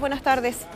Buenas tardes.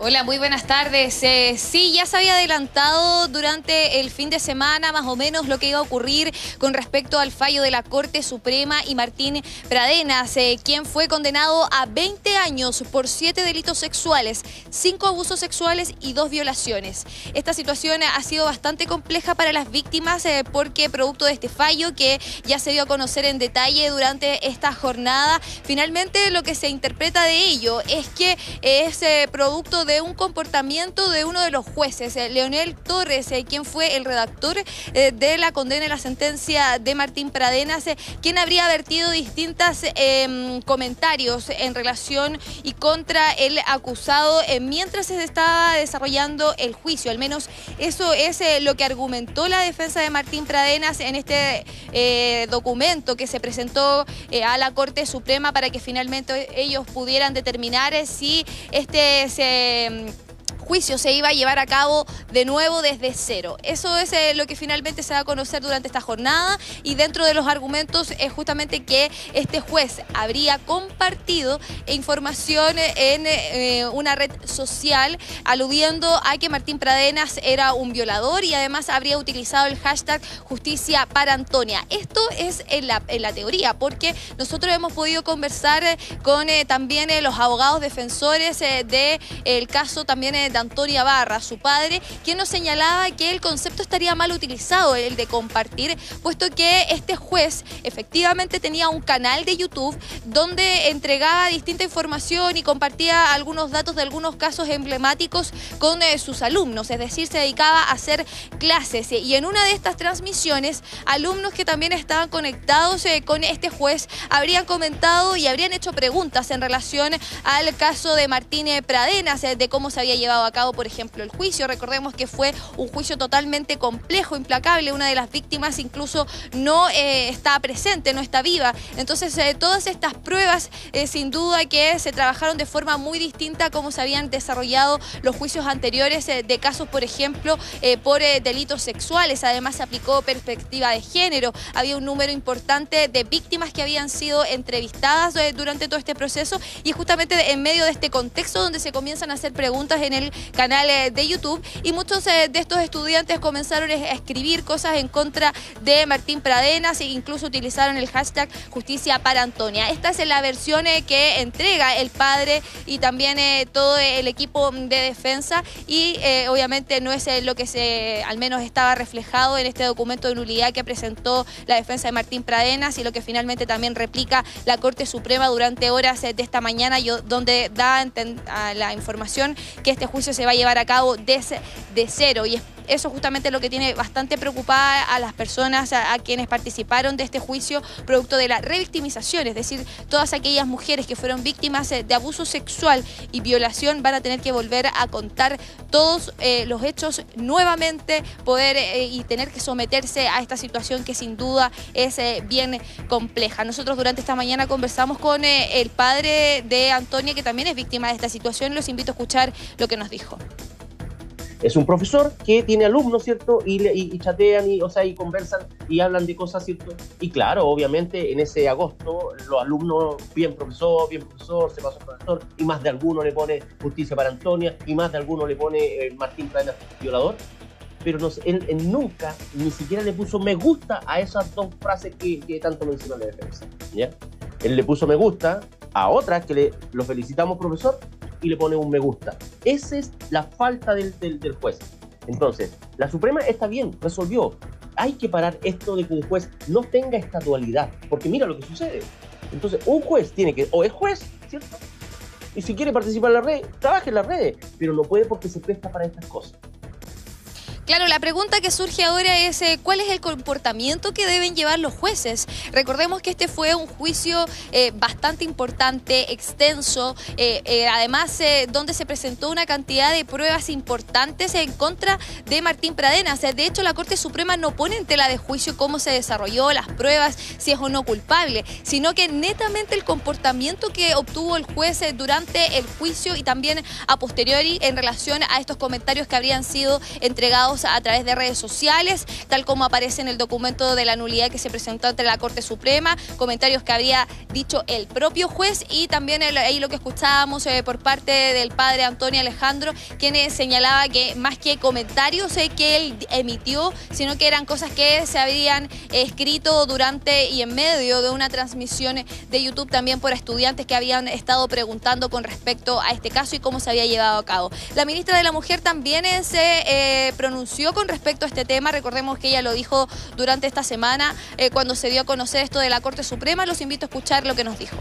Hola, muy buenas tardes. Eh, sí, ya se había adelantado durante el fin de semana más o menos lo que iba a ocurrir con respecto al fallo de la Corte Suprema y Martín Pradenas, eh, quien fue condenado a 20 años por siete delitos sexuales, cinco abusos sexuales y dos violaciones. Esta situación ha sido bastante compleja para las víctimas eh, porque producto de este fallo que ya se dio a conocer en detalle durante esta jornada, finalmente lo que se interpreta de ello es que es producto de un comportamiento de uno de los jueces, eh, Leonel Torres, eh, quien fue el redactor eh, de la condena y la sentencia de Martín Pradenas, quien habría vertido distintos em, comentarios en relación y contra el acusado mientras se estaba desarrollando el juicio. Al menos eso es lo que argumentó la defensa de Martín Pradenas en este documento que se presentó a la Corte Suprema para que finalmente ellos pudieran determinar si este se Em, juicio se iba a llevar a cabo de nuevo desde cero. Eso es eh, lo que finalmente se va a conocer durante esta jornada y dentro de los argumentos es justamente que este juez habría compartido información en eh, una red social aludiendo a que Martín Pradenas era un violador y además habría utilizado el hashtag justicia para Antonia. Esto es en la, en la teoría porque nosotros hemos podido conversar con eh, también los abogados defensores del caso también de Antonia Barra, su padre, quien nos señalaba que el concepto estaría mal utilizado, el de compartir, puesto que este juez efectivamente tenía un canal de YouTube donde entregaba distinta información y compartía algunos datos de algunos casos emblemáticos con eh, sus alumnos, es decir, se dedicaba a hacer clases. Y en una de estas transmisiones, alumnos que también estaban conectados eh, con este juez habrían comentado y habrían hecho preguntas en relación al caso de Martín Pradenas, eh, de cómo se había llevado a cabo, por ejemplo, el juicio. Recordemos que fue un juicio totalmente complejo, implacable. Una de las víctimas incluso no eh, está presente, no está viva. Entonces, eh, todas estas pruebas, eh, sin duda que se trabajaron de forma muy distinta a cómo se habían desarrollado los juicios anteriores de casos, por ejemplo, por delitos sexuales. Además, se aplicó perspectiva de género. Había un número importante de víctimas que habían sido entrevistadas durante todo este proceso y justamente en medio de este contexto donde se comienzan a hacer preguntas en el canal eh, de YouTube y muchos eh, de estos estudiantes comenzaron a escribir cosas en contra de Martín Pradenas e incluso utilizaron el hashtag justicia para Antonia. Esta es la versión eh, que entrega el padre y también todo el equipo de defensa y obviamente no es lo que se al menos estaba reflejado en este documento de nulidad que presentó la defensa de Martín Pradenas y lo que finalmente también replica la Corte Suprema durante horas de esta mañana donde da la información que este juicio se va a llevar a cabo desde de cero y eso justamente es lo que tiene bastante preocupada a las personas, a, quienes participaron de este juicio, producto de la revictimización, es decir, todas aquellas mujeres que fueron víctimas eh, de abuso sexual y violación van a tener que volver a contar todos eh, los hechos nuevamente, poder eh, y tener que someterse a esta situación que sin duda es bien compleja. Nosotros durante esta mañana conversamos con el padre de Antonia, que también es víctima de esta situación, los invito a escuchar lo que nos dijo es un profesor que tiene alumnos, ¿cierto? Y, y, chatean y, o sea, y conversan y hablan de cosas, ¿cierto? Y claro, obviamente en ese agosto los alumnos, bien profesor, bien profesor, se pasó profesor, y más de alguno le pone justicia para Antonia, y más de alguno le pone eh, Martín Cadena violador. Pero no, él, nunca ni siquiera le puso me gusta a esas dos frases que, que tanto mencionó la defensa. ¿ya? Él le puso me gusta a otras que le, lo felicitamos profesor, y le pone un me gusta. Esa es la falta del, del, juez. Entonces, la Suprema está bien, resolvió. Hay que parar esto de que un juez no tenga esta dualidad, porque mira lo que sucede. Entonces, un juez tiene que, o es juez, ¿cierto? Y si quiere participar en la red, trabaje en la red, pero no puede porque se presta para estas cosas. Claro, la pregunta que surge ahora es eh, cuál es el comportamiento que deben llevar los jueces. Recordemos que este fue un juicio eh, bastante importante, extenso, eh, además donde se presentó una cantidad de pruebas importantes en contra de Martín Pradenas. De hecho, la Corte Suprema no pone en tela de juicio cómo se desarrolló las pruebas, si es o no culpable, sino que netamente el comportamiento que obtuvo el juez durante el juicio y también a posteriori en relación a estos comentarios que habrían sido entregados a través de redes sociales, tal como aparece en el documento de la nulidad que se presentó ante la Corte Suprema, comentarios que había dicho el propio juez y también ahí lo que escuchábamos eh, por parte del padre Antonio Alejandro, quien señalaba que más que comentarios eh, que él emitió, sino que eran cosas que se habían escrito durante y en medio de una transmisión de YouTube también por estudiantes que habían estado preguntando con respecto a este caso y cómo se había llevado a cabo. La ministra de la Mujer también eh, se pronunció con respecto a este tema, recordemos que ella lo dijo durante esta semana cuando se dio a conocer esto de la Corte Suprema, los invito a escuchar lo que nos dijo.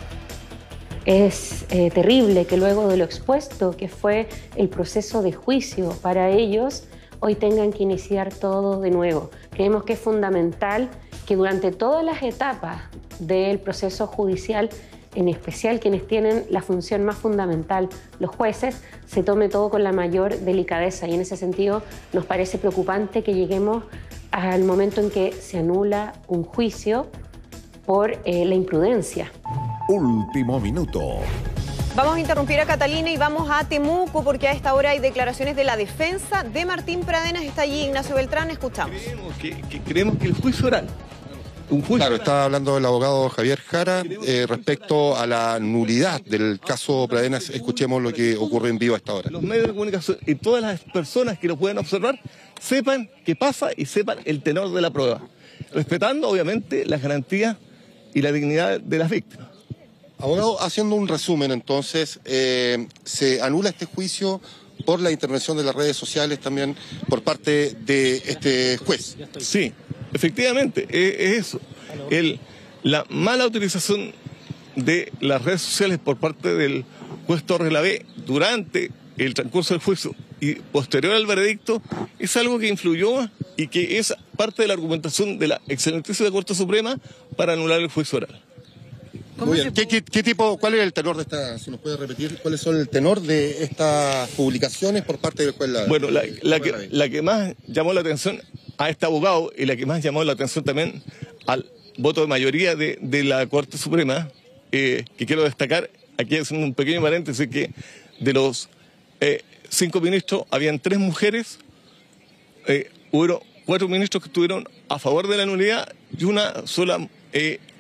Es eh, terrible que luego de lo expuesto, que fue el proceso de juicio para ellos, hoy tengan que iniciar todo de nuevo. Creemos que es fundamental que durante todas las etapas del proceso judicial, en especial quienes tienen la función más fundamental, los jueces, se tome todo con la mayor delicadeza. Y en ese sentido nos parece preocupante que lleguemos al momento en que se anula un juicio por eh, la imprudencia. Último minuto. Vamos a interrumpir a Catalina y vamos a Temuco porque a esta hora hay declaraciones de la defensa de Martín Pradenas. Está allí Ignacio Beltrán, escuchamos. Creemos que, el juicio oral un juicio claro, está hablando el abogado Javier Jara eh, respecto a la nulidad del caso Pradenas. Escuchemos lo que ocurre en vivo a esta hora. Los medios de comunicación y todas las personas que lo pueden observar sepan qué pasa y sepan el tenor de la prueba, respetando obviamente las garantías y la dignidad de las víctimas. Abogado, haciendo un resumen entonces, eh, se anula este juicio por la intervención de las redes sociales también por parte de este juez. Sí, efectivamente, es, eso. El, la mala utilización de las redes sociales por parte del juez Torres Lavé durante el transcurso del juicio y posterior al veredicto es algo que influyó y que es parte de la argumentación de la excelentísima Corte Suprema para anular el juicio oral. ¿Qué, tipo, cuál es el tenor de esta, si nos puede repetir, cuáles son el tenor de estas publicaciones por parte del juez Bueno, la, que, la que más llamó la atención a este abogado y la que más llamó la atención también al voto de mayoría de, la Corte Suprema, eh, que quiero destacar, aquí es un pequeño paréntesis, que de los eh, cinco ministros habían tres mujeres, eh, hubo cuatro ministros que estuvieron a favor de la nulidad y una sola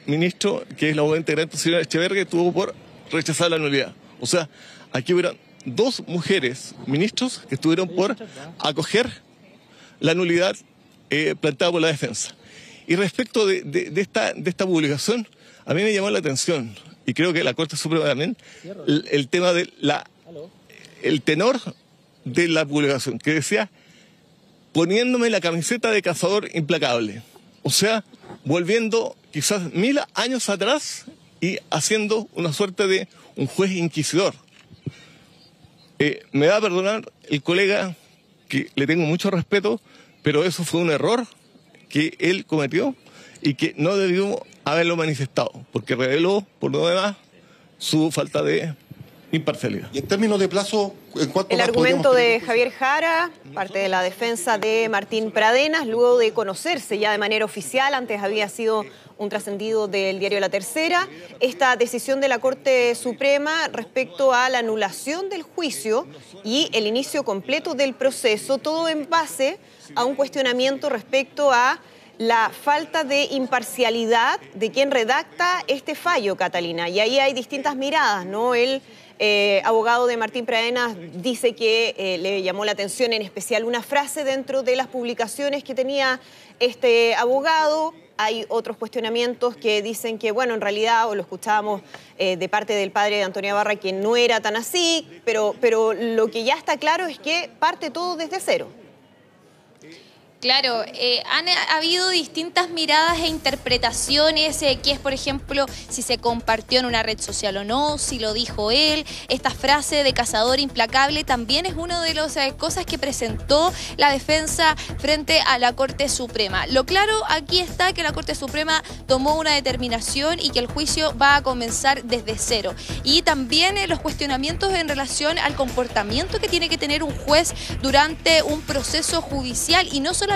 ministro, que es la abogada integrante, señora Echeverga, estuvo por rechazar la nulidad. O sea, aquí hubieron dos mujeres ministros que estuvieron por acoger la nulidad eh, plantada por la defensa. Y respecto de, esta, de esta publicación, a mí me llamó la atención, y creo que la Corte Suprema también, el, tema de la el tenor de la publicación, que decía poniéndome la camiseta de cazador implacable. O sea, volviendo quizás mil años atrás y haciendo una suerte de un juez inquisidor. Eh, me va a perdonar el colega que le tengo mucho respeto, pero eso fue un error que él cometió y que no debió haberlo manifestado, porque reveló, por lo demás, su falta de imparcialidad. Y en términos de plazo, ¿en cuánto El argumento de Javier Jara, parte de la defensa de Martín Pradenas, luego de conocerse ya de manera oficial, antes había sido un trascendido del diario La Tercera, esta decisión de la Corte Suprema respecto a la anulación del juicio y el inicio completo del proceso, todo en base a un cuestionamiento respecto a la falta de imparcialidad de quien redacta este fallo, Catalina. Y ahí hay distintas miradas, ¿no? El eh, abogado de Martín Pradenas dice que eh, le llamó la atención en especial una frase dentro de las publicaciones que tenía este abogado. Hay otros cuestionamientos que dicen que, bueno, en realidad, o lo escuchábamos eh, de parte del padre de Antonia Barra, que no era tan así, pero, pero lo que ya está claro es que parte todo desde cero. Claro, eh, han habido distintas miradas e interpretaciones, eh, que es, por ejemplo, si se compartió en una red social o no, si lo dijo él. Esta frase de cazador implacable también es una de las eh, cosas que presentó la defensa frente a la Corte Suprema. Lo claro aquí está que la Corte Suprema tomó una determinación y que el juicio va a comenzar desde cero. Y también los cuestionamientos en relación al comportamiento que tiene que tener un juez durante un proceso judicial y no solo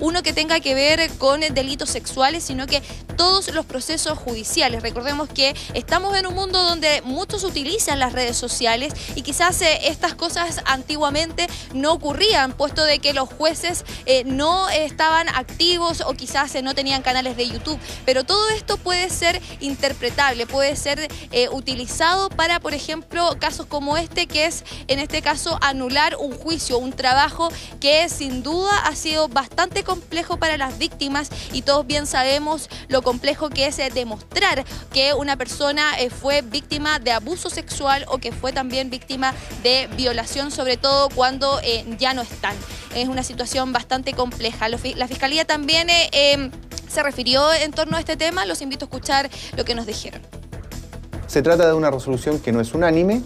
uno que tenga que ver con delitos sexuales, sino que todos los procesos judiciales. Recordemos que estamos en un mundo donde muchos utilizan las redes sociales y quizás eh, estas cosas antiguamente no ocurrían, puesto de que los jueces eh, no estaban activos o quizás no tenían canales de YouTube. Pero todo esto puede ser interpretable, puede ser utilizado para, por ejemplo, casos como este, que es en este caso anular un juicio, un trabajo que sin duda ha sido bastante complejo para las víctimas y todos bien sabemos lo complejo que es eh, demostrar que una persona eh, fue víctima de abuso sexual o que fue también víctima de violación, sobre todo cuando eh, ya no están. Es una situación bastante compleja. La Fiscalía también em, se refirió en torno a este tema. Los invito a escuchar lo que nos dijeron. Se trata de una resolución que no es unánime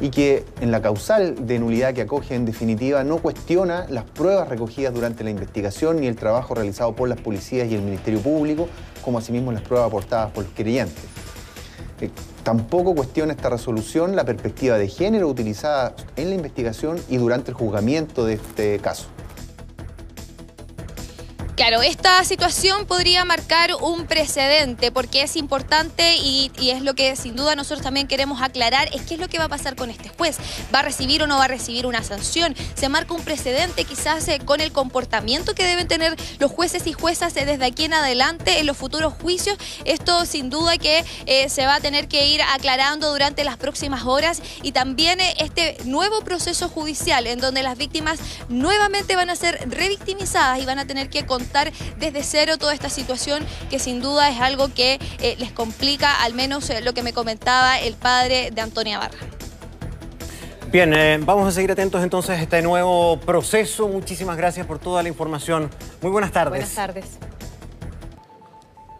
y que en la causal de nulidad que acoge en definitiva no cuestiona las pruebas recogidas durante la investigación ni el trabajo realizado por las policías y el Ministerio Público, como asimismo las pruebas aportadas por los creyentes. Eh, tampoco cuestiona esta resolución la perspectiva de género utilizada en la investigación y durante el juzgamiento de este caso. Claro, esta situación podría marcar un precedente porque es importante y, es lo que sin duda nosotros también queremos aclarar, es qué es lo que va a pasar con este juez. ¿Va a recibir o no va a recibir una sanción? Se marca un precedente quizás eh, con el comportamiento que deben tener los jueces y juezas eh, desde aquí en adelante en los futuros juicios. Esto sin duda que eh, se va a tener que ir aclarando durante las próximas horas y también este nuevo proceso judicial en donde las víctimas nuevamente van a ser revictimizadas y van a tener que contar desde cero toda esta situación que sin duda es algo que eh, les complica, al menos eh, lo que me comentaba el padre de Antonia Barra. Bien, eh, vamos a seguir atentos entonces a este nuevo proceso. Muchísimas gracias por toda la información. Muy buenas tardes. Buenas tardes.